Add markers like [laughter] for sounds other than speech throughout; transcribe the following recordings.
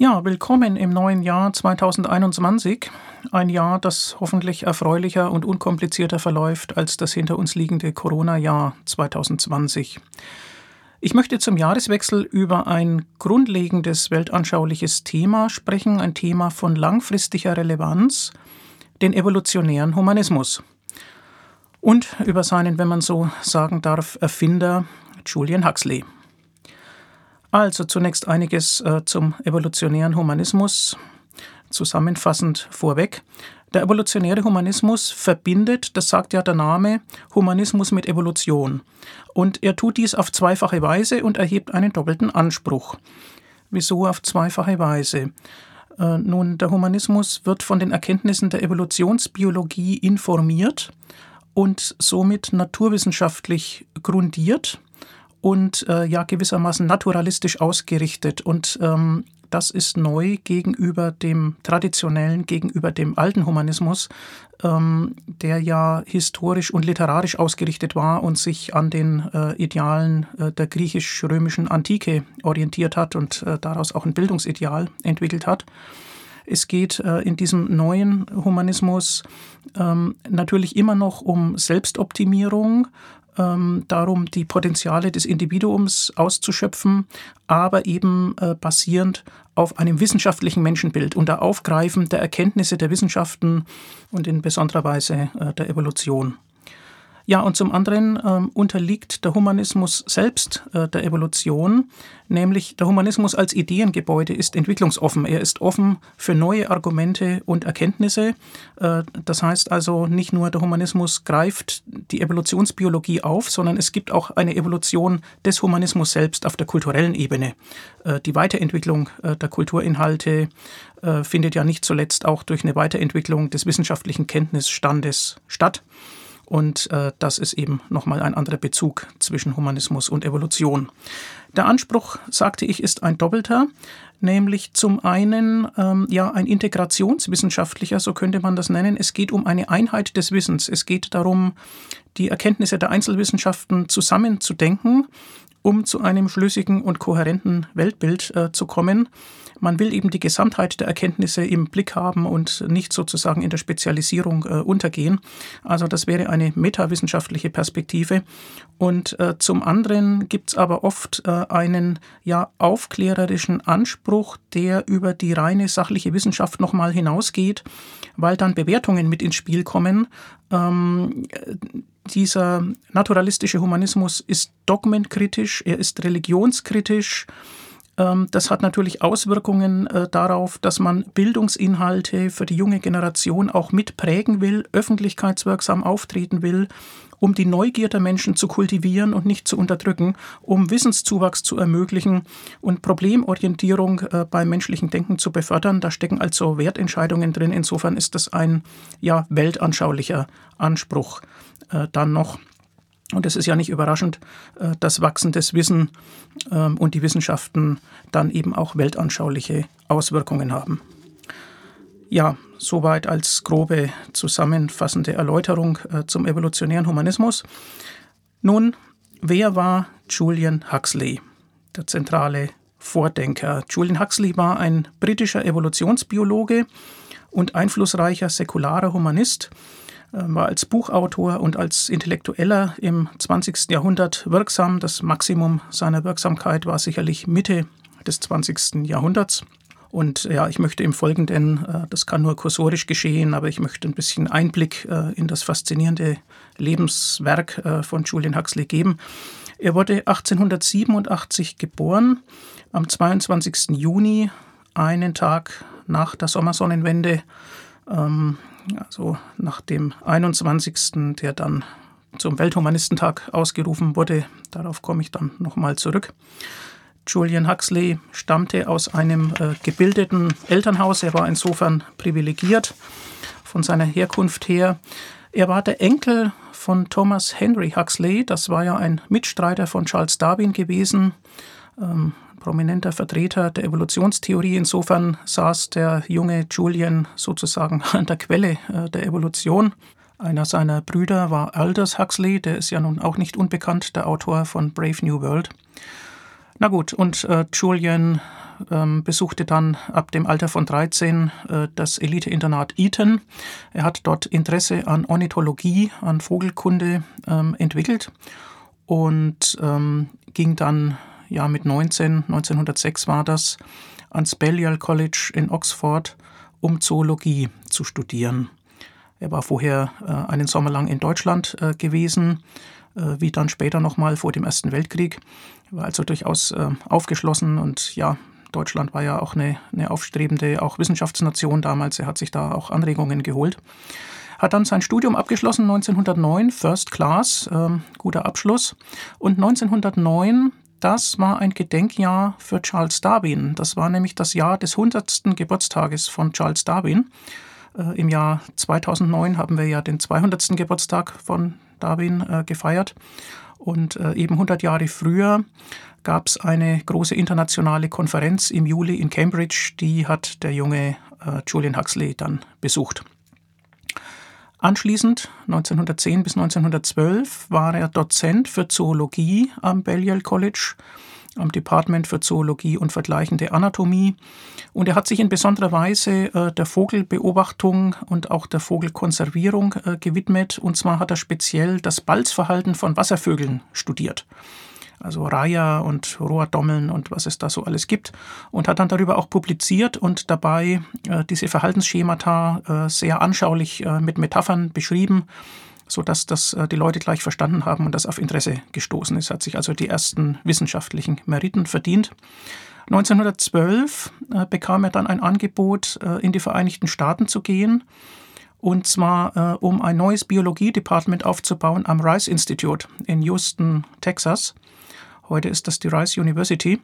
Ja, willkommen im neuen Jahr 2021. Ein Jahr, das hoffentlich erfreulicher und unkomplizierter verläuft als das hinter uns liegende Corona-Jahr 2020. Ich möchte zum Jahreswechsel über ein grundlegendes weltanschauliches Thema sprechen, ein Thema von langfristiger Relevanz, den evolutionären Humanismus. Und über seinen, wenn man so sagen darf, Erfinder Julian Huxley. Also zunächst einiges äh, zum evolutionären Humanismus. Zusammenfassend vorweg. Der evolutionäre Humanismus verbindet, das sagt ja der Name, Humanismus mit Evolution. Und er tut dies auf zweifache Weise und erhebt einen doppelten Anspruch. Wieso auf zweifache Weise? Äh, nun, der Humanismus wird von den Erkenntnissen der Evolutionsbiologie informiert und somit naturwissenschaftlich grundiert und äh, ja gewissermaßen naturalistisch ausgerichtet. Und ähm, das ist neu gegenüber dem traditionellen, gegenüber dem alten Humanismus, ähm, der ja historisch und literarisch ausgerichtet war und sich an den äh, Idealen äh, der griechisch-römischen Antike orientiert hat und äh, daraus auch ein Bildungsideal entwickelt hat. Es geht äh, in diesem neuen Humanismus ähm, natürlich immer noch um Selbstoptimierung, ähm, darum, die Potenziale des Individuums auszuschöpfen, aber eben äh, basierend auf einem wissenschaftlichen Menschenbild unter Aufgreifen der Erkenntnisse der Wissenschaften und in besonderer Weise äh, der Evolution. Ja, und zum anderen ähm, unterliegt der Humanismus selbst äh, der Evolution, nämlich der Humanismus als Ideengebäude ist entwicklungsoffen. Er ist offen für neue Argumente und Erkenntnisse. Äh, das heißt also, nicht nur der Humanismus greift die Evolutionsbiologie auf, sondern es gibt auch eine Evolution des Humanismus selbst auf der kulturellen Ebene. Äh, die Weiterentwicklung äh, der Kulturinhalte äh, findet ja nicht zuletzt auch durch eine Weiterentwicklung des wissenschaftlichen Kenntnisstandes statt. Und äh, das ist eben nochmal ein anderer Bezug zwischen Humanismus und Evolution. Der Anspruch, sagte ich, ist ein doppelter, nämlich zum einen ähm, ja ein integrationswissenschaftlicher, so könnte man das nennen. Es geht um eine Einheit des Wissens. Es geht darum, die Erkenntnisse der Einzelwissenschaften zusammenzudenken, um zu einem schlüssigen und kohärenten Weltbild äh, zu kommen. Man will eben die Gesamtheit der Erkenntnisse im Blick haben und nicht sozusagen in der Spezialisierung äh, untergehen. Also das wäre eine metawissenschaftliche Perspektive. Und äh, zum anderen gibt es aber oft äh, einen ja aufklärerischen Anspruch, der über die reine sachliche Wissenschaft nochmal hinausgeht, weil dann Bewertungen mit ins Spiel kommen. Ähm, dieser naturalistische Humanismus ist dogmenkritisch, er ist religionskritisch, das hat natürlich Auswirkungen äh, darauf, dass man Bildungsinhalte für die junge Generation auch mitprägen will, öffentlichkeitswirksam auftreten will, um die Neugier der Menschen zu kultivieren und nicht zu unterdrücken, um Wissenszuwachs zu ermöglichen und Problemorientierung äh, beim menschlichen Denken zu befördern. Da stecken also Wertentscheidungen drin. Insofern ist das ein ja weltanschaulicher Anspruch äh, dann noch. Und es ist ja nicht überraschend, äh, dass wachsendes Wissen ähm, und die Wissenschaften dann eben auch weltanschauliche Auswirkungen haben. Ja, soweit als grobe zusammenfassende Erläuterung äh, zum evolutionären Humanismus. Nun, wer war Julian Huxley, der zentrale Vordenker? Julian Huxley war ein britischer Evolutionsbiologe und einflussreicher säkularer Humanist war als Buchautor und als Intellektueller im 20. Jahrhundert wirksam. Das Maximum seiner Wirksamkeit war sicherlich Mitte des 20. Jahrhunderts. Und ja, ich möchte im Folgenden, äh, das kann nur kursorisch geschehen, aber ich möchte ein bisschen Einblick äh, in das faszinierende Lebenswerk von Julian Huxley geben. Er wurde 1887 geboren, am 22. Juni, einen Tag nach der Sommersonnenwende. Ähm, also nach dem 21., der dann zum Welthumanistentag ausgerufen wurde. Darauf komme ich dann nochmal zurück. Julian Huxley stammte aus einem äh, gebildeten Elternhaus. Er war insofern privilegiert von seiner Herkunft her. Er war der Enkel von Thomas Henry Huxley. Das war ja ein Mitstreiter von Charles Darwin gewesen. Ähm, prominenter Vertreter der Evolutionstheorie. Insofern saß der junge Julian sozusagen an der Quelle äh, der Evolution. Einer seiner Brüder war Aldous Huxley, der ist ja nun auch nicht unbekannt, der Autor von Brave New World. Na gut, und äh, Julian ähm, besuchte dann ab dem Alter von 13 äh, das Elite-Internat Eton. Er hat dort Interesse an Ornithologie, an Vogelkunde ähm, entwickelt und ähm, ging dann ja mit 19, 1906 war das, ans Balliol College in Oxford, um Zoologie zu studieren. Er war vorher äh, einen Sommer lang in Deutschland äh, gewesen, äh, wie dann später nochmal vor dem Ersten Weltkrieg. Er war also durchaus äh, aufgeschlossen und ja, Deutschland war ja auch eine, eine aufstrebende, auch Wissenschaftsnation damals. Er hat sich da auch Anregungen geholt. Hat dann sein Studium abgeschlossen 1909, First Class, ähm, guter Abschluss. Und 1909 das war ein Gedenkjahr für Charles Darwin. Das war nämlich das Jahr des 100. Geburtstages von Charles Darwin. Äh, Im Jahr 2009 haben wir ja den 200. Geburtstag von Darwin äh, gefeiert. Und äh, eben 100 Jahre früher gab es eine große internationale Konferenz im Juli in Cambridge, die hat der junge äh, Julian Huxley dann besucht. Anschließend, 1910 bis 1912, war er Dozent für Zoologie am Balliol College, am Department für Zoologie und vergleichende Anatomie. Und er hat sich in besonderer Weise äh, der Vogelbeobachtung und auch der Vogelkonservierung äh, gewidmet. Und zwar hat er speziell das Balzverhalten von Wasservögeln studiert also Raya und Rohrdommeln und was es da so alles gibt, und hat dann darüber auch publiziert und dabei äh, diese Verhaltensschemata äh, sehr anschaulich äh, mit Metaphern beschrieben, sodass das äh, die Leute gleich verstanden haben und das auf Interesse gestoßen ist. Hat sich also die ersten wissenschaftlichen Meriten verdient. 1912 äh, bekam er dann ein Angebot, äh, in die Vereinigten Staaten zu gehen und zwar um ein neues Biologie-Department aufzubauen am Rice Institute in Houston, Texas. Heute ist das die Rice University.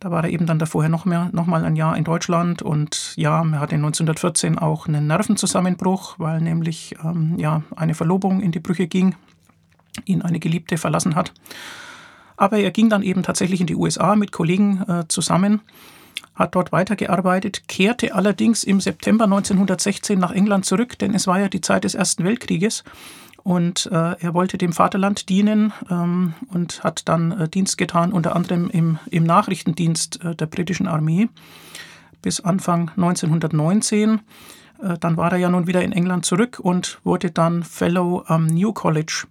Da war er eben dann davor noch, mehr, noch mal ein Jahr in Deutschland und ja, er hatte 1914 auch einen Nervenzusammenbruch, weil nämlich ähm, ja, eine Verlobung in die Brüche ging, ihn eine Geliebte verlassen hat. Aber er ging dann eben tatsächlich in die USA mit Kollegen äh, zusammen, hat dort weitergearbeitet, kehrte allerdings im September 1916 nach England zurück, denn es war ja die Zeit des Ersten Weltkrieges und äh, er wollte dem Vaterland dienen ähm, und hat dann äh, Dienst getan, unter anderem im, im Nachrichtendienst äh, der britischen Armee bis Anfang 1919. Äh, dann war er ja nun wieder in England zurück und wurde dann Fellow am New College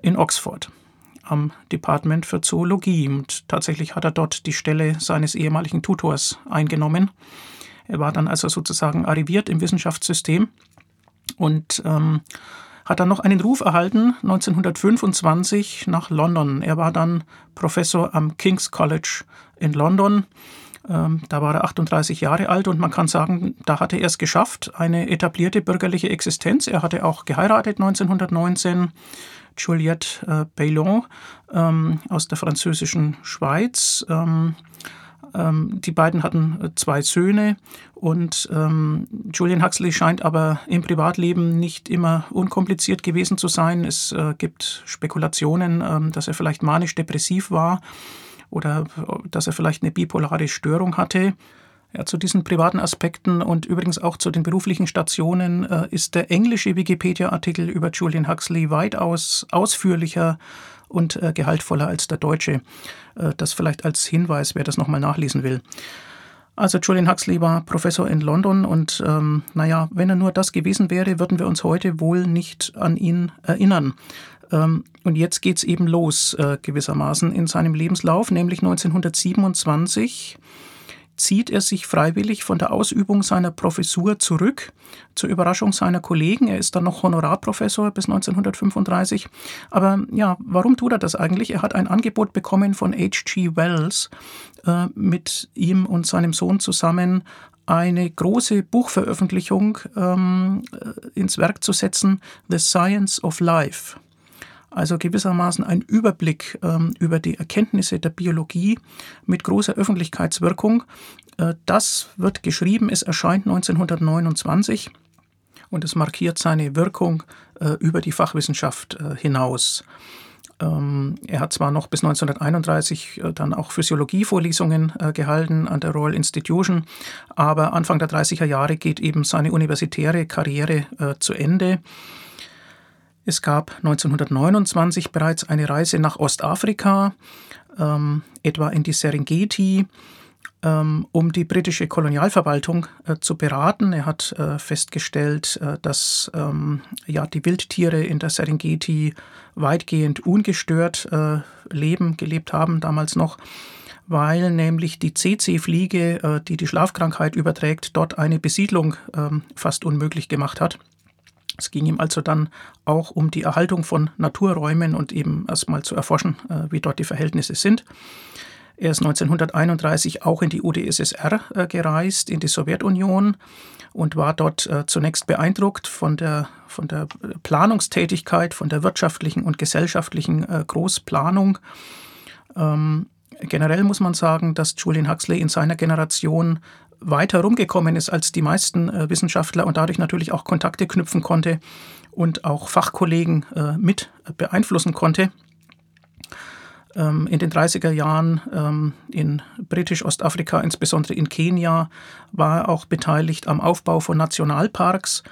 in Oxford am Department für Zoologie. Und tatsächlich hat er dort die Stelle seines ehemaligen Tutors eingenommen. Er war dann also sozusagen arriviert im Wissenschaftssystem und ähm, hat dann noch einen Ruf erhalten 1925 nach London. Er war dann Professor am King's College in London. Ähm, da war er 38 Jahre alt und man kann sagen, da hatte er es geschafft, eine etablierte bürgerliche Existenz. Er hatte auch geheiratet 1919. Juliette äh, Baillon ähm, aus der französischen Schweiz. Ähm, die beiden hatten äh, zwei Söhne und ähm, Julian Huxley scheint aber im Privatleben nicht immer unkompliziert gewesen zu sein. Es äh, gibt Spekulationen, ähm, dass er vielleicht manisch-depressiv war oder äh, dass er vielleicht eine bipolare Störung hatte. Ja, zu diesen privaten Aspekten und übrigens auch zu den beruflichen Stationen äh, ist der englische Wikipedia-Artikel über Julian Huxley weitaus ausführlicher und äh, gehaltvoller als der deutsche. Äh, das vielleicht als Hinweis, wer das nochmal nachlesen will. Also Julian Huxley war Professor in London und ähm, naja, wenn er nur das gewesen wäre, würden wir uns heute wohl nicht an ihn erinnern. Ähm, und jetzt geht's eben los äh, gewissermaßen in seinem Lebenslauf, nämlich 1927 zieht er sich freiwillig von der Ausübung seiner Professur zurück, zur Überraschung seiner Kollegen. Er ist dann noch Honorarprofessor bis 1935. Aber ja, warum tut er das eigentlich? Er hat ein Angebot bekommen von H.G. Wells, äh, mit ihm und seinem Sohn zusammen eine große Buchveröffentlichung ähm, äh, ins Werk zu setzen, The Science of Life also gewissermaßen ein Überblick ähm, über die Erkenntnisse der Biologie mit großer Öffentlichkeitswirkung. Äh, das wird geschrieben, es erscheint 1929 und es markiert seine Wirkung äh, über die Fachwissenschaft äh, hinaus. Ähm, er hat zwar noch bis 1931 äh, dann auch Physiologievorlesungen äh, gehalten an der Royal Institution, aber Anfang der 30er Jahre geht eben seine universitäre Karriere äh, zu Ende. Es gab 1929 bereits eine Reise nach Ostafrika. ähm, etwa in die Serengeti, ähm, um die britische Kolonialverwaltung äh, zu beraten. Er hat äh, festgestellt, äh, dass ähm, ja, die Wildtiere in der Serengeti weitgehend ungestört äh, leben, gelebt haben damals noch weil nämlich die CC-Fliege, äh, die die Schlafkrankheit überträgt, dort eine Besiedlung ähm, fast unmöglich gemacht hat. Es ging ihm also dann auch um die Erhaltung von Naturräumen und eben erstmal zu erforschen, äh, wie dort die Verhältnisse sind. Er ist 1931 auch in die UdSSR äh, gereist, in die Sowjetunion und war dort äh, zunächst beeindruckt von der, von der Planungstätigkeit, von der wirtschaftlichen und gesellschaftlichen Großplanung. Ähm, generell muss man sagen, dass Julian Huxley in seiner Generation weiter rumgekommen ist als die meisten äh, Wissenschaftler und dadurch natürlich auch Kontakte knüpfen konnte und auch Fachkollegen äh, mit beeinflussen konnte. Ähm, in den 30er Jahren ähm, in Britisch-Ostafrika, insbesondere in Kenia, war er auch beteiligt am Aufbau von Nationalparks,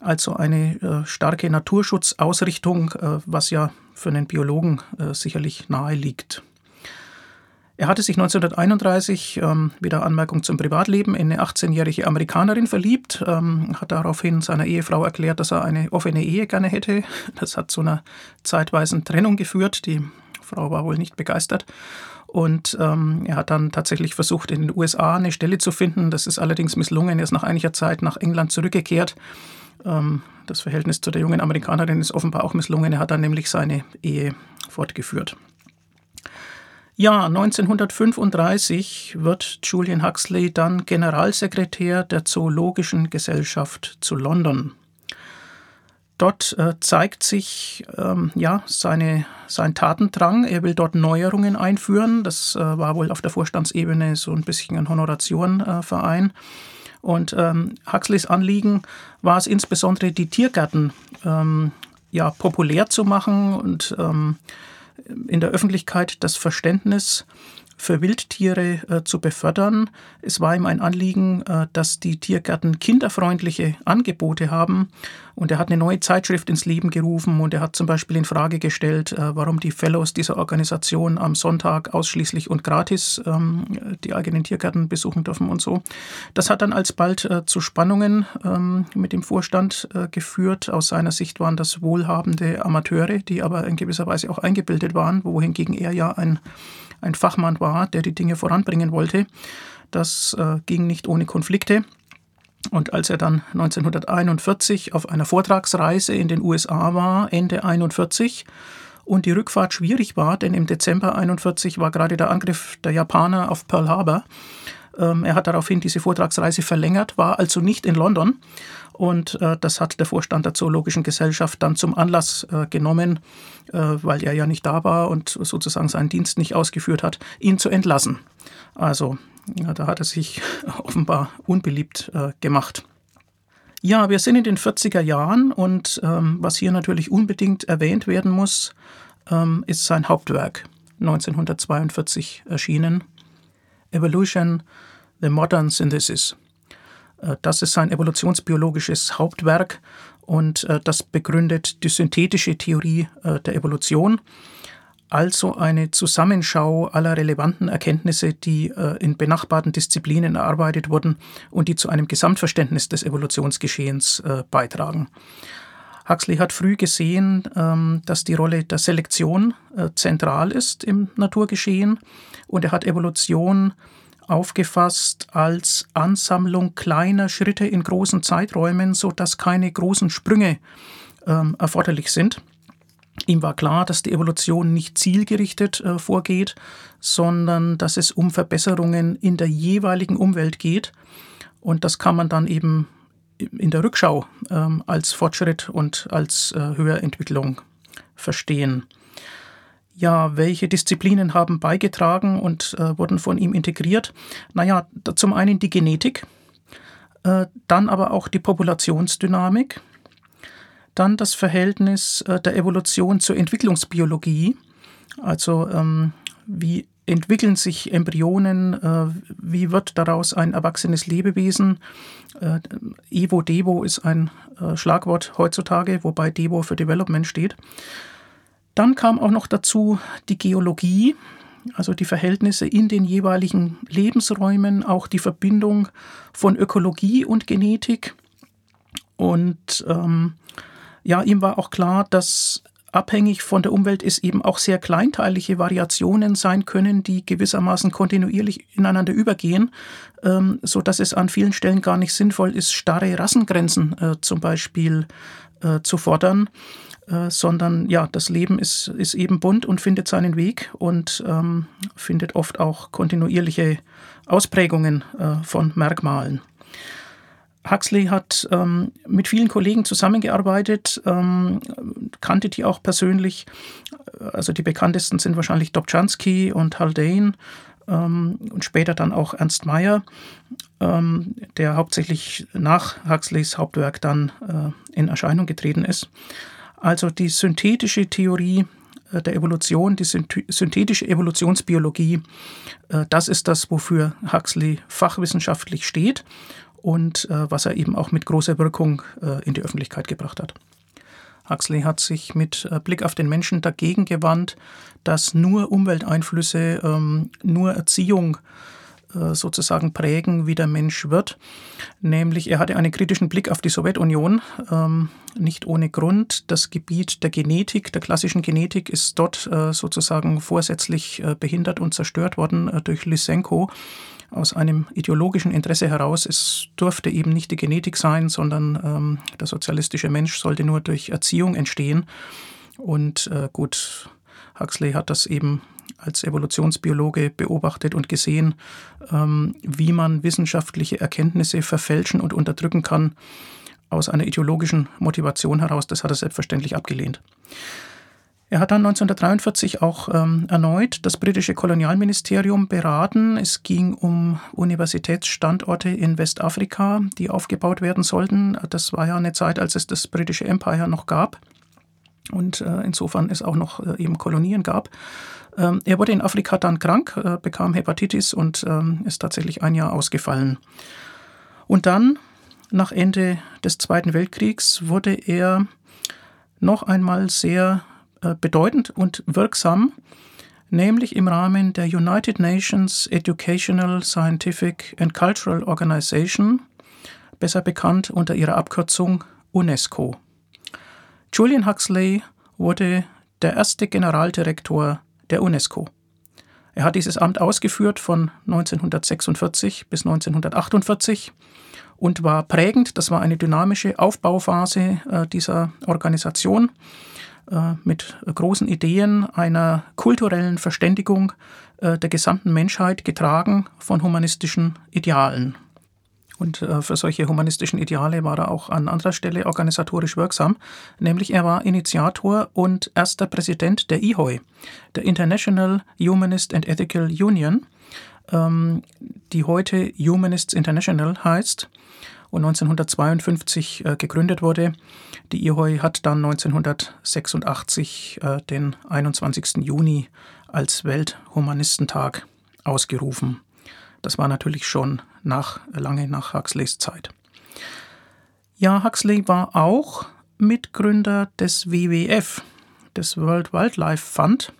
also eine äh, starke Naturschutzausrichtung, äh, was ja für einen Biologen äh, sicherlich nahe liegt. Er hatte sich 1931, ähm, wieder Anmerkung zum Privatleben, in eine 18-jährige Amerikanerin verliebt, ähm, hat daraufhin seiner Ehefrau erklärt, dass er eine offene Ehe gerne hätte. Das hat zu einer zeitweisen Trennung geführt. Die Frau war wohl nicht begeistert. Und ähm, er hat dann tatsächlich versucht, in den USA eine Stelle zu finden. Das ist allerdings misslungen. Er ist nach einiger Zeit nach England zurückgekehrt. Ähm, das Verhältnis zu der jungen Amerikanerin ist offenbar auch misslungen. Er hat dann nämlich seine Ehe fortgeführt. Ja, 1935 wird Julian Huxley dann Generalsekretär der Zoologischen Gesellschaft zu London. Dort äh, zeigt sich ähm, ja, seine, sein Tatendrang. Er will dort Neuerungen einführen. Das äh, war wohl auf der Vorstandsebene so ein bisschen ein Honorationenverein. Äh, und ähm, Huxleys Anliegen war es insbesondere, die Tiergärten ähm, ja, populär zu machen und ähm, in der Öffentlichkeit das Verständnis für Wildtiere äh, zu befördern. Es war ihm ein Anliegen, äh, dass die Tiergärten kinderfreundliche Angebote haben. Und er hat eine neue Zeitschrift ins Leben gerufen und er hat zum Beispiel in Frage gestellt, äh, warum die Fellows dieser Organisation am Sonntag ausschließlich und gratis ähm, die eigenen Tiergärten besuchen dürfen und so. Das hat dann alsbald äh, zu Spannungen ähm, mit dem Vorstand äh, geführt. Aus seiner Sicht waren das wohlhabende Amateure, die aber in gewisser Weise auch eingebildet waren, wohingegen er ja ein ein Fachmann war, der die Dinge voranbringen wollte. Das äh, ging nicht ohne Konflikte. Und als er dann 1941 auf einer Vortragsreise in den USA war, Ende 41, und die Rückfahrt schwierig war, denn im Dezember 41 war gerade der Angriff der Japaner auf Pearl Harbor. Ähm, er hat daraufhin diese Vortragsreise verlängert, war also nicht in London. Und äh, das hat der Vorstand der Zoologischen Gesellschaft dann zum Anlass äh, genommen, äh, weil er ja nicht da war und sozusagen seinen Dienst nicht ausgeführt hat, ihn zu entlassen. Also ja, da hat er sich [laughs] offenbar unbeliebt gemacht. Ja, wir sind in den 40er Jahren und ähm, was hier natürlich unbedingt erwähnt werden muss, ähm, ist sein Hauptwerk, 1942 erschienen, Evolution, The Modern Synthesis. Äh, das ist sein evolutionsbiologisches Hauptwerk und äh, das begründet die synthetische Theorie äh, der Evolution, also eine Zusammenschau aller relevanten Erkenntnisse, die in benachbarten Disziplinen erarbeitet wurden und die zu einem Gesamtverständnis des Evolutionsgeschehens beitragen. Huxley hat früh gesehen, ähm, dass die Rolle der Selektion zentral ist im Naturgeschehen und er hat Evolution aufgefasst als Ansammlung kleiner Schritte in großen Zeiträumen, sodass keine großen Sprünge ähm, erforderlich sind. Ihm war klar, dass die Evolution nicht zielgerichtet äh, vorgeht, sondern dass es um Verbesserungen in der jeweiligen Umwelt geht. Und das kann man dann eben in der Rückschau ähm, als Fortschritt und als äh, Höherentwicklung verstehen ja, welche Disziplinen haben beigetragen und äh, wurden von ihm integriert? Naja, zum einen die Genetik, äh, dann aber auch die Populationsdynamik, dann das Verhältnis äh, der Evolution zur Entwicklungsbiologie, also ähm, wie entwickeln sich Embryonen, äh, wie wird daraus ein erwachsenes Lebewesen. Äh, Evo Devo ist ein äh, Schlagwort heutzutage, wobei Devo für Development steht. Dann kam auch noch dazu die Geologie, also die Verhältnisse in den jeweiligen Lebensräumen, auch die Verbindung von Ökologie und Genetik. Und ähm, ja, ihm war auch klar, dass abhängig von der Umwelt es eben auch sehr kleinteilige Variationen sein können, die gewissermaßen kontinuierlich ineinander übergehen, ähm, so dass es an vielen Stellen gar nicht sinnvoll ist, starre Rassengrenzen äh, zum Beispiel äh, zu fordern. Äh, sondern ja, das Leben ist, ist eben bunt und findet seinen Weg und ähm, findet oft auch kontinuierliche Ausprägungen äh, von Merkmalen. Huxley hat ähm, mit vielen Kollegen zusammengearbeitet, ähm, kannte die auch persönlich. Also die bekanntesten sind wahrscheinlich Dobzhansky und Haldane ähm, und später dann auch Ernst Mayr, ähm, der hauptsächlich nach Huxleys Hauptwerk dann äh, in Erscheinung getreten ist. Also die synthetische Theorie äh, der Evolution, die synthetische Evolutionsbiologie, äh, das ist das, wofür Huxley fachwissenschaftlich steht und äh, was er eben auch mit großer Wirkung in die Öffentlichkeit gebracht hat. Huxley hat sich mit Blick auf den Menschen dagegen gewandt, dass nur Umwelteinflüsse, ähm, nur Erziehung äh, sozusagen prägen, wie der Mensch wird. Nämlich, er hatte einen kritischen Blick auf die Sowjetunion, ähm, nicht ohne Grund. Das Gebiet der Genetik, der klassischen Genetik, ist dort äh, sozusagen vorsätzlich äh, behindert und zerstört worden durch Lysenko aus einem ideologischen Interesse heraus. Es durfte eben nicht die Genetik sein, sondern ähm, der sozialistische Mensch sollte nur durch Erziehung entstehen. Und äh, gut, Huxley hat das eben als Evolutionsbiologe beobachtet und gesehen, ähm, wie man wissenschaftliche Erkenntnisse verfälschen und unterdrücken kann aus einer ideologischen Motivation heraus. Das hat er selbstverständlich abgelehnt. Er hat dann 1943 auch ähm, erneut das britische Kolonialministerium beraten. Es ging um Universitätsstandorte in Westafrika, die aufgebaut werden sollten. Das war ja eine Zeit, als es das britische Empire noch gab und äh, insofern es auch noch äh, eben Kolonien gab. Ähm, er wurde in Afrika dann krank, äh, bekam Hepatitis und ähm, ist tatsächlich ein Jahr ausgefallen. Und dann, nach Ende des Zweiten Weltkriegs, wurde er noch einmal sehr bedeutend und wirksam, nämlich im Rahmen der United Nations Educational, Scientific and Cultural Organization, besser bekannt unter ihrer Abkürzung UNESCO. Julian Huxley wurde der erste Generaldirektor der UNESCO. Er hat dieses Amt ausgeführt von 1946 bis 1948 und war prägend. Das war eine dynamische Aufbauphase äh, dieser Organisation äh, mit großen Ideen einer kulturellen Verständigung äh, der gesamten Menschheit, getragen von humanistischen Idealen. Und äh, für solche humanistischen Ideale war er auch an anderer Stelle organisatorisch wirksam, nämlich er war Initiator und erster Präsident der IHOI, der International Humanist and Ethical Union, ähm, die heute Humanists International heißt und 1952 äh, gegründet wurde. Die IHOI hat dann 1986 äh, den 21. Juni als Welthumanistentag ausgerufen. Das war natürlich schon nach, lange nach Huxleys Zeit. Ja, Huxley war auch Mitgründer des WWF, des World Wildlife Fund.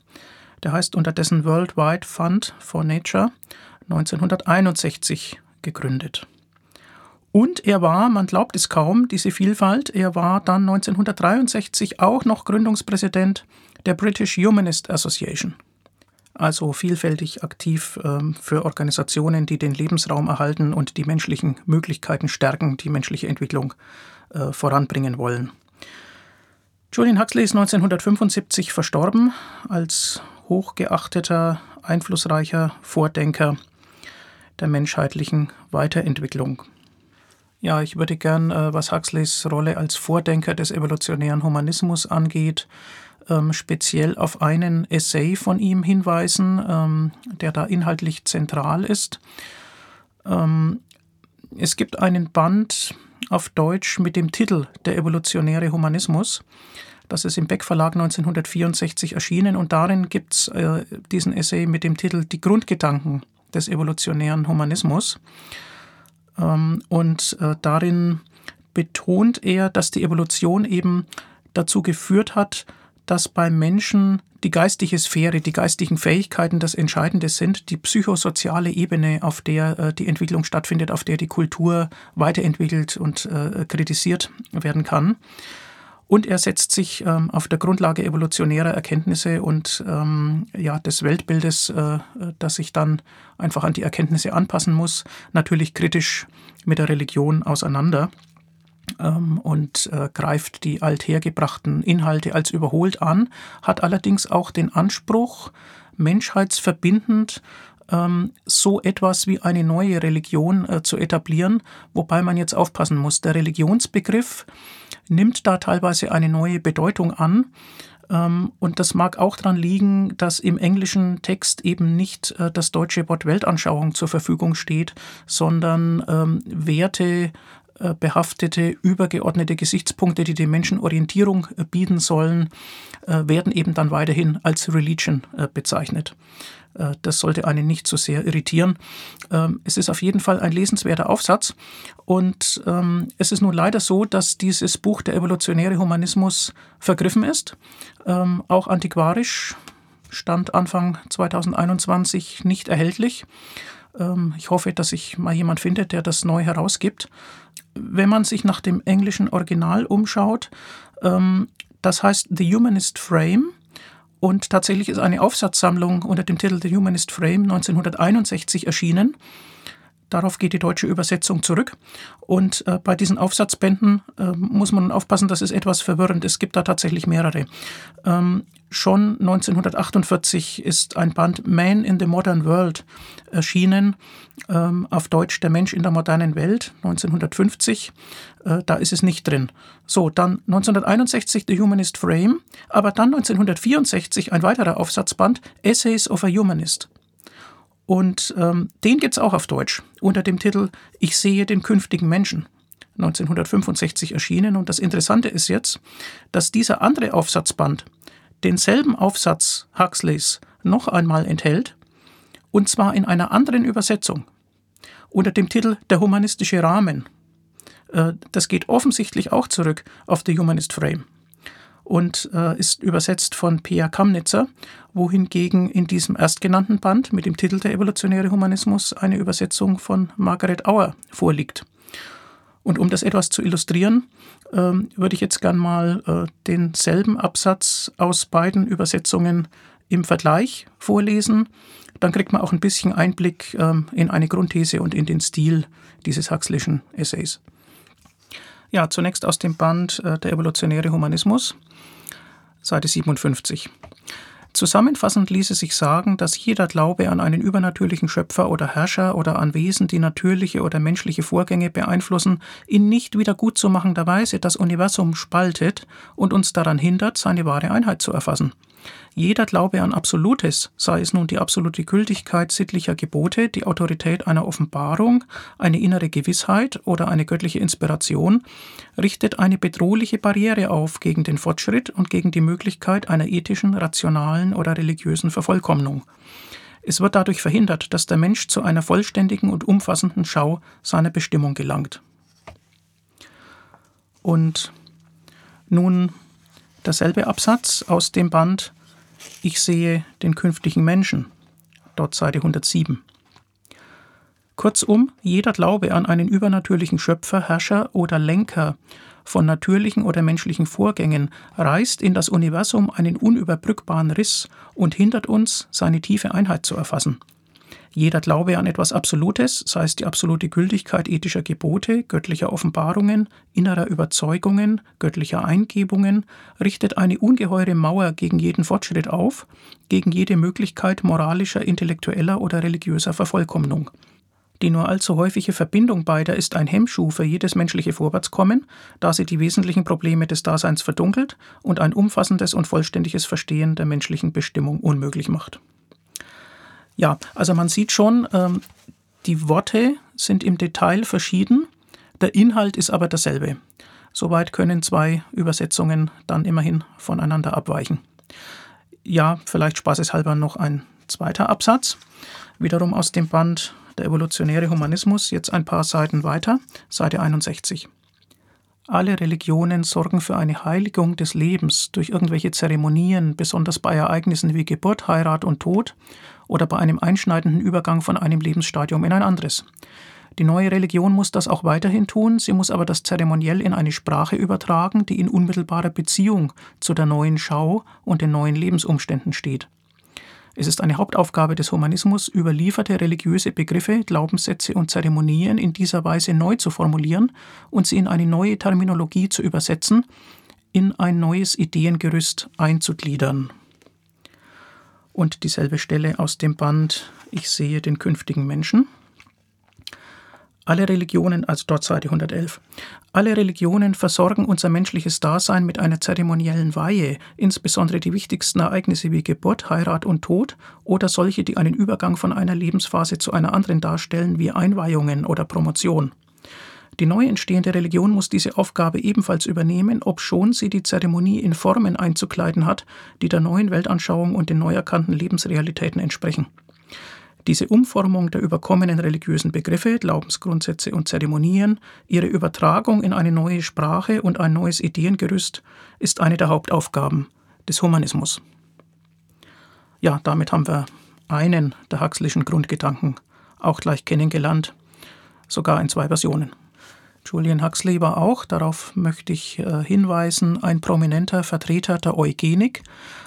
Der heißt unterdessen Worldwide Fund for Nature, 1961 gegründet. Und er war, man glaubt es kaum, diese Vielfalt, er war dann 1963 auch noch Gründungspräsident der British Humanist Association also vielfältig aktiv ähm, für Organisationen, die den Lebensraum erhalten und die menschlichen Möglichkeiten stärken, die menschliche Entwicklung äh, voranbringen wollen. Julian Huxley ist 1975 verstorben als hochgeachteter, einflussreicher Vordenker der menschheitlichen Weiterentwicklung. Ja, ich würde gern, äh, was Huxleys Rolle als Vordenker des evolutionären Humanismus angeht, ähm, speziell auf einen Essay von ihm hinweisen, ähm, der da inhaltlich zentral ist. Ähm, es gibt einen Band auf Deutsch mit dem Titel Der evolutionäre Humanismus. Das ist im Beck Verlag 1964 erschienen und darin gibt es äh, diesen Essay mit dem Titel Die Grundgedanken des evolutionären Humanismus. Ähm, und äh, darin betont er, dass die Evolution eben dazu geführt hat, dass beim Menschen die geistige Sphäre, die geistigen Fähigkeiten das Entscheidende sind, die psychosoziale Ebene, auf der äh, die Entwicklung stattfindet, auf der die Kultur weiterentwickelt und äh, kritisiert werden kann. Und er setzt sich ähm, auf der Grundlage evolutionärer Erkenntnisse und ähm, ja, des Weltbildes, äh, das sich dann einfach an die Erkenntnisse anpassen muss, natürlich kritisch mit der Religion auseinander ähm, und äh, greift die althergebrachten Inhalte als überholt an, hat allerdings auch den Anspruch, menschheitsverbindend so etwas wie eine neue Religion äh, zu etablieren, wobei man jetzt aufpassen muss. Der Religionsbegriff nimmt da teilweise eine neue Bedeutung an. Ähm, und das mag auch daran liegen, dass im englischen Text eben nicht äh, das deutsche Wort Weltanschauung zur Verfügung steht, sondern ähm, Werte, behaftete, übergeordnete Gesichtspunkte, die den Menschen Orientierung äh, bieten sollen, werden eben dann weiterhin als Religion bezeichnet. Äh, das sollte einen nicht so sehr irritieren. Ähm, es ist auf jeden Fall ein lesenswerter Aufsatz. Und ähm, es ist nun leider so, dass dieses Buch Der evolutionäre Humanismus vergriffen ist, ähm, auch antiquarisch, stand Anfang 2021 nicht erhältlich. Ich hoffe, dass sich mal jemand findet, der das neu herausgibt. Wenn man sich nach dem englischen Original umschaut, das heißt The Humanist Frame, und tatsächlich ist eine Aufsatzsammlung unter dem Titel The Humanist Frame 1961 erschienen. Darauf geht die deutsche Übersetzung zurück. Und äh, bei diesen Aufsatzbänden äh, muss man aufpassen, das ist etwas verwirrend. Es gibt da tatsächlich mehrere. Ähm, schon 1948 ist ein Band Man in the Modern World erschienen, ähm, auf Deutsch Der Mensch in der modernen Welt, 1950. Äh, da ist es nicht drin. So, dann 1961 The Humanist Frame, aber dann 1964 ein weiterer Aufsatzband Essays of a Humanist. Und ähm, den gibt es auch auf Deutsch unter dem Titel Ich sehe den künftigen Menschen. 1965 erschienen. Und das Interessante ist jetzt, dass dieser andere Aufsatzband denselben Aufsatz Huxleys noch einmal enthält, und zwar in einer anderen Übersetzung unter dem Titel Der humanistische Rahmen. Äh, das geht offensichtlich auch zurück auf The Humanist Frame und äh, ist übersetzt von Pia Kamnitzer, wohingegen in diesem erstgenannten Band mit dem Titel Der evolutionäre Humanismus eine Übersetzung von Margaret Auer vorliegt. Und um das etwas zu illustrieren, äh, würde ich jetzt gern mal äh, denselben Absatz aus beiden Übersetzungen im Vergleich vorlesen. Dann kriegt man auch ein bisschen Einblick äh, in eine Grundthese und in den Stil dieses Huxley'schen Essays. Ja, zunächst aus dem Band äh, Der evolutionäre Humanismus, Seite 57. Zusammenfassend ließe sich sagen, dass jeder Glaube an einen übernatürlichen Schöpfer oder Herrscher oder an Wesen, die natürliche oder menschliche Vorgänge beeinflussen, in nicht wiedergutzumachender Weise das Universum spaltet und uns daran hindert, seine wahre Einheit zu erfassen. Jeder Glaube an Absolutes, sei es nun die absolute Gültigkeit sittlicher Gebote, die Autorität einer Offenbarung, eine innere Gewissheit oder eine göttliche Inspiration, richtet eine bedrohliche Barriere auf gegen den Fortschritt und gegen die Möglichkeit einer ethischen, rationalen oder religiösen Vervollkommnung. Es wird dadurch verhindert, dass der Mensch zu einer vollständigen und umfassenden Schau seiner Bestimmung gelangt. Und nun derselbe Absatz aus dem Band Ich sehe den künftigen Menschen, dort Seite 107. Kurzum, jeder Glaube an einen übernatürlichen Schöpfer, Herrscher oder Lenker von natürlichen oder menschlichen Vorgängen reißt in das Universum einen unüberbrückbaren Riss und hindert uns, seine tiefe Einheit zu erfassen. Jeder Glaube an etwas Absolutes, sei es die absolute Gültigkeit ethischer Gebote, göttlicher Offenbarungen, innerer Überzeugungen, göttlicher Eingebungen, richtet eine ungeheure Mauer gegen jeden Fortschritt auf, gegen jede Möglichkeit moralischer, intellektueller oder religiöser Vervollkommnung. Die nur allzu häufige Verbindung beider ist ein Hemmschuh für jedes menschliche Vorwärtskommen, da sie die wesentlichen Probleme des Daseins verdunkelt und ein umfassendes und vollständiges Verstehen der menschlichen Bestimmung unmöglich macht. Ja, also man sieht schon, ähm, die Worte sind im Detail verschieden, der Inhalt ist aber derselbe. Soweit können zwei Übersetzungen dann immerhin voneinander abweichen. Ja, vielleicht spaßeshalber noch ein zweiter Absatz, wiederum aus dem Band Der evolutionäre Humanismus, jetzt ein paar Seiten weiter, Seite 61. Alle Religionen sorgen für eine Heiligung des Lebens durch irgendwelche Zeremonien, besonders bei Ereignissen wie Geburt, Heirat und Tod oder bei einem einschneidenden Übergang von einem Lebensstadium in ein anderes. Die neue Religion muss das auch weiterhin tun, sie muss aber das zeremoniell in eine Sprache übertragen, die in unmittelbarer Beziehung zu der neuen Schau und den neuen Lebensumständen steht. Es ist eine Hauptaufgabe des Humanismus, überlieferte religiöse Begriffe, Glaubenssätze und Zeremonien in dieser Weise neu zu formulieren und sie in eine neue Terminologie zu übersetzen, in ein neues Ideengerüst einzugliedern. Und dieselbe Stelle aus dem Band Ich sehe den künftigen Menschen. Alle Religionen, also dort Seite 111, alle Religionen versorgen unser menschliches Dasein mit einer zeremoniellen Weihe, insbesondere die wichtigsten Ereignisse wie Geburt, Heirat und Tod oder solche, die einen Übergang von einer Lebensphase zu einer anderen darstellen, wie Einweihungen oder Promotion. Die neu entstehende Religion muss diese Aufgabe ebenfalls übernehmen, obschon sie die Zeremonie in Formen einzukleiden hat, die der neuen Weltanschauung und den neu erkannten Lebensrealitäten entsprechen. Diese Umformung der überkommenen religiösen Begriffe, Glaubensgrundsätze und Zeremonien, ihre Übertragung in eine neue Sprache und ein neues Ideengerüst ist eine der Hauptaufgaben des Humanismus. Ja, damit haben wir einen der Huxley'schen Grundgedanken auch gleich kennengelernt, sogar in zwei Versionen. Julian Huxley war auch, darauf möchte ich äh, hinweisen, ein prominenter Vertreter der Eugenik,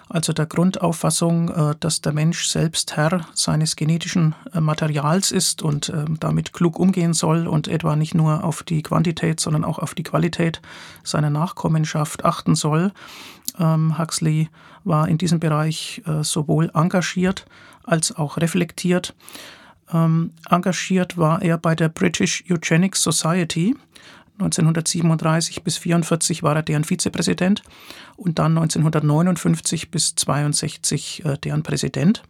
also der Grundauffassung, äh, dass der Mensch selbst Herr seines genetischen äh, Materials ist und ähm, damit klug umgehen soll und etwa nicht nur auf die Quantität, sondern auch auf die Qualität seiner Nachkommenschaft achten soll. Ähm, Huxley war in diesem Bereich sowohl engagiert als auch reflektiert. Ähm, engagiert war er bei der British Eugenics Society, 1937 bis 1944 war er deren Vizepräsident und dann 1959 bis 1962 äh, deren Präsident.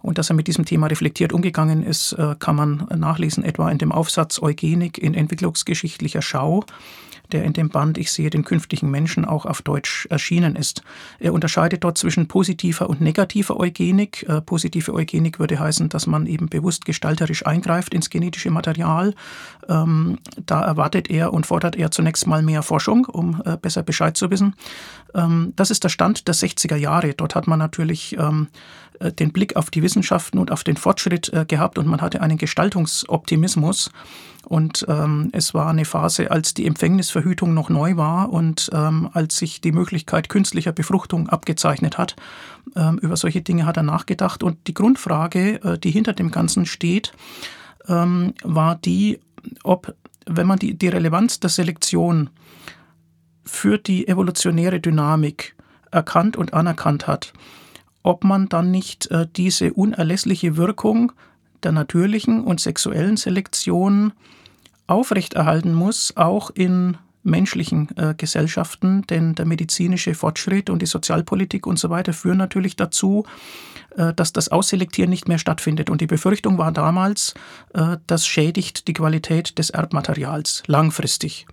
Und dass er mit diesem Thema reflektiert umgegangen ist, äh, kann man nachlesen, etwa in dem Aufsatz Eugenik in entwicklungsgeschichtlicher Schau der in dem Band Ich sehe den künftigen Menschen auch auf Deutsch erschienen ist. Er unterscheidet dort zwischen positiver und negativer Eugenik. Äh, positive Eugenik würde heißen, dass man eben bewusst gestalterisch eingreift ins genetische Material. Ähm, da erwartet er und fordert er zunächst mal mehr Forschung, um äh, besser Bescheid zu wissen. Ähm, das ist der Stand der 60er Jahre. Dort hat man natürlich ähm, äh, den Blick auf die Wissenschaften und auf den Fortschritt gehabt und man hatte einen Gestaltungsoptimismus. Und ähm, es war eine Phase, als die Empfängnisverhütung noch neu war und ähm, als sich die Möglichkeit künstlicher Befruchtung abgezeichnet hat. Ähm, über solche Dinge hat er nachgedacht. Und die Grundfrage, äh, die hinter dem Ganzen steht, ähm, war die, ob, wenn man die, die Relevanz der Selektion für die evolutionäre Dynamik erkannt und anerkannt hat, ob man dann nicht äh, diese unerlässliche Wirkung der natürlichen und sexuellen Selektion aufrechterhalten muss, auch in menschlichen äh, Gesellschaften, denn der medizinische Fortschritt und die Sozialpolitik und so weiter führen natürlich dazu, äh, dass das Ausselektieren nicht mehr stattfindet. Und die Befürchtung war damals, äh, das schädigt die Qualität des Erbmaterials langfristig.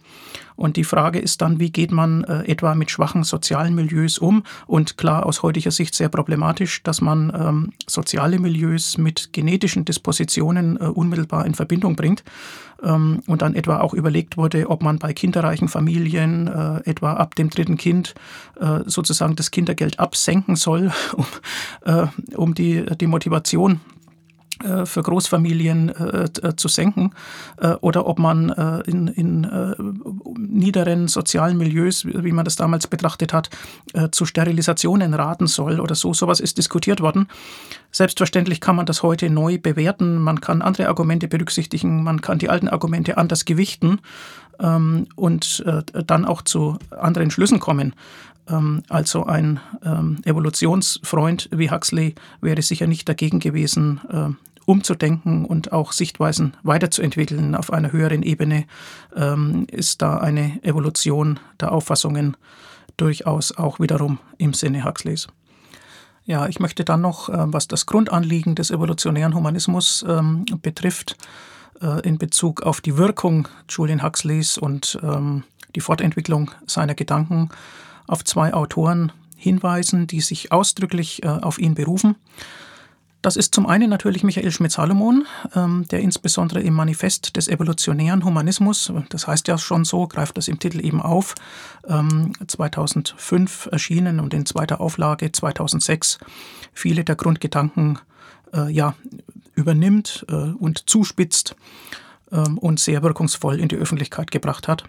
Und die Frage ist dann, wie geht man äh, etwa mit schwachen sozialen Milieus um? Und klar, aus heutiger Sicht sehr problematisch, dass man ähm, soziale Milieus mit genetischen Dispositionen äh, unmittelbar in Verbindung bringt. Ähm, und dann etwa auch überlegt wurde, ob man bei kinderreichen Familien äh, etwa ab dem dritten Kind äh, sozusagen das Kindergeld absenken soll, [laughs] um, äh, um die, die Motivation für Großfamilien äh, äh, zu senken äh, oder ob man äh, in, in äh, niederen sozialen Milieus, wie man das damals betrachtet hat, zu Sterilisationen raten soll oder so. Sowas ist diskutiert worden. Selbstverständlich kann man das heute neu bewerten. Man kann andere Argumente berücksichtigen. Man kann die alten Argumente anders gewichten ähm, und dann auch zu anderen Schlüssen kommen. Ähm, also ein ähm, Evolutionsfreund wie Huxley wäre sicher nicht dagegen gewesen, äh, umzudenken und auch Sichtweisen weiterzuentwickeln auf einer höheren Ebene, ähm, ist da eine Evolution der Auffassungen durchaus auch wiederum im Sinne Huxleys. Ja, ich möchte dann noch, äh, was das Grundanliegen des evolutionären Humanismus betrifft, äh, in Bezug auf die Wirkung Julian Huxleys und die Fortentwicklung seiner Gedanken auf zwei Autoren hinweisen, die sich ausdrücklich äh, auf ihn berufen. Das ist zum einen natürlich Michael Schmidt-Salomon, ähm, der insbesondere im Manifest des evolutionären Humanismus, das heißt ja schon so, greift das im Titel eben auf, ähm, 2005 erschienen und in zweiter Auflage 2006 viele der Grundgedanken äh, ja, übernimmt äh, und zuspitzt äh, und sehr wirkungsvoll in die Öffentlichkeit gebracht hat.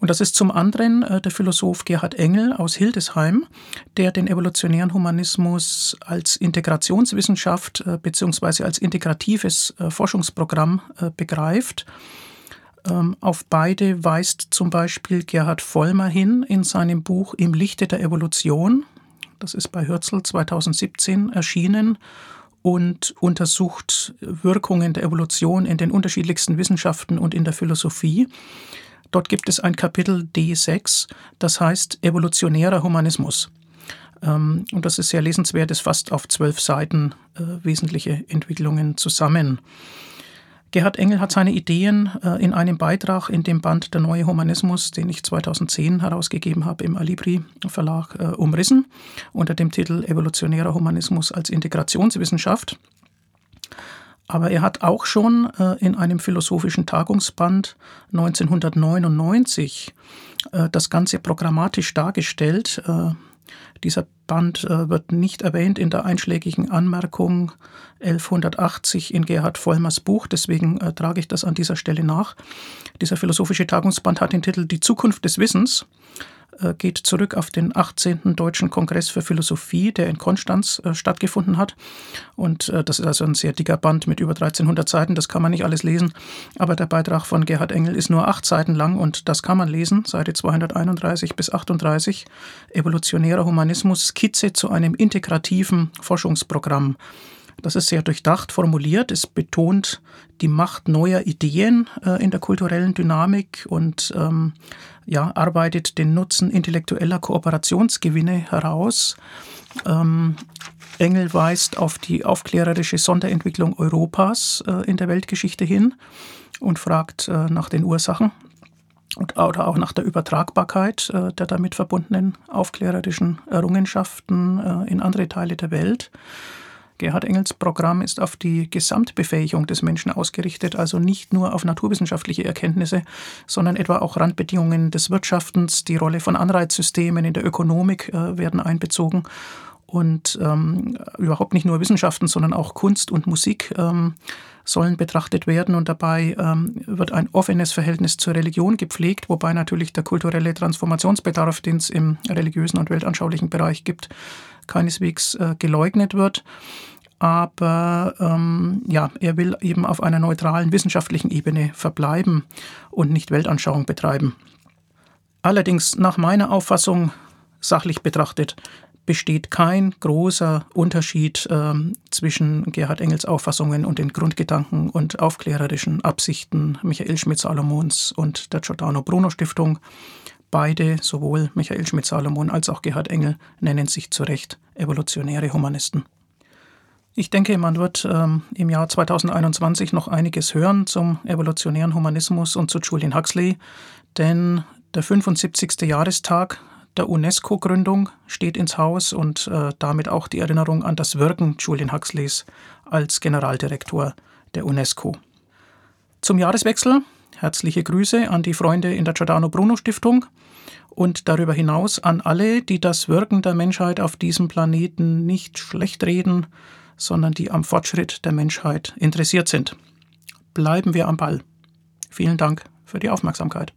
Und das ist zum anderen äh, der Philosoph Gerhard Engel aus Hildesheim, der den evolutionären Humanismus als Integrationswissenschaft äh, bzw. als integratives äh, Forschungsprogramm begreift. Ähm, auf beide weist zum Beispiel Gerhard Vollmer hin in seinem Buch Im Lichte der Evolution. Das ist bei Hürzel 2017 erschienen und untersucht Wirkungen der Evolution in den unterschiedlichsten Wissenschaften und in der Philosophie. Dort gibt es ein Kapitel D6, das heißt Evolutionärer Humanismus. Ähm, und das ist sehr lesenswert, ist fast auf zwölf Seiten äh, wesentliche Entwicklungen zusammen. Gerhard Engel hat seine Ideen äh, in einem Beitrag in dem Band Der neue Humanismus, den ich 2010 herausgegeben habe im Alibri Verlag, äh, umrissen, unter dem Titel Evolutionärer Humanismus als Integrationswissenschaft. Aber er hat auch schon äh, in einem philosophischen Tagungsband 1999 äh, das Ganze programmatisch dargestellt. Äh, dieser Band wird nicht erwähnt in der einschlägigen Anmerkung 1180 in Gerhard Vollmers Buch, deswegen trage ich das an dieser Stelle nach. Dieser philosophische Tagungsband hat den Titel Die Zukunft des Wissens geht zurück auf den 18. Deutschen Kongress für Philosophie, der in Konstanz äh, stattgefunden hat. Und äh, das ist also ein sehr dicker Band mit über 1300 Seiten. Das kann man nicht alles lesen. Aber der Beitrag von Gerhard Engel ist nur acht Seiten lang und das kann man lesen, Seite 231 bis 38. Evolutionärer Humanismus, Skizze zu einem integrativen Forschungsprogramm. Das ist sehr durchdacht formuliert. Es betont die Macht neuer Ideen äh, in der kulturellen Dynamik und ähm, ja, arbeitet den Nutzen intellektueller Kooperationsgewinne heraus. Ähm, Engel weist auf die aufklärerische Sonderentwicklung Europas äh, in der Weltgeschichte hin und fragt äh, nach den Ursachen und, oder auch nach der Übertragbarkeit äh, der damit verbundenen aufklärerischen Errungenschaften äh, in andere Teile der Welt. Gerhard Engels Programm ist auf die Gesamtbefähigung des Menschen ausgerichtet, also nicht nur auf naturwissenschaftliche Erkenntnisse, sondern etwa auch Randbedingungen des Wirtschaftens, die Rolle von Anreizsystemen in der Ökonomik äh, werden einbezogen. Und ähm, überhaupt nicht nur Wissenschaften, sondern auch Kunst und Musik ähm, sollen betrachtet werden. Und dabei ähm, wird ein offenes Verhältnis zur Religion gepflegt, wobei natürlich der kulturelle Transformationsbedarf, den es im religiösen und weltanschaulichen Bereich gibt, keineswegs äh, geleugnet wird. Aber ähm, ja, er will eben auf einer neutralen wissenschaftlichen Ebene verbleiben und nicht Weltanschauung betreiben. Allerdings nach meiner Auffassung sachlich betrachtet besteht kein großer Unterschied äh, zwischen Gerhard Engels Auffassungen und den Grundgedanken und aufklärerischen Absichten Michael Schmidt-Salomons und der Giordano Bruno Stiftung. Beide, sowohl Michael Schmidt-Salomon als auch Gerhard Engel, nennen sich zu Recht evolutionäre Humanisten. Ich denke, man wird ähm, im Jahr 2021 noch einiges hören zum evolutionären Humanismus und zu Julian Huxley, denn der 75. Jahrestag der UNESCO-Gründung steht ins Haus und äh, damit auch die Erinnerung an das Wirken Julian Huxleys als Generaldirektor der UNESCO. Zum Jahreswechsel herzliche Grüße an die Freunde in der Giordano Bruno Stiftung und darüber hinaus an alle, die das Wirken der Menschheit auf diesem Planeten nicht schlecht reden, sondern die am Fortschritt der Menschheit interessiert sind. Bleiben wir am Ball. Vielen Dank für die Aufmerksamkeit.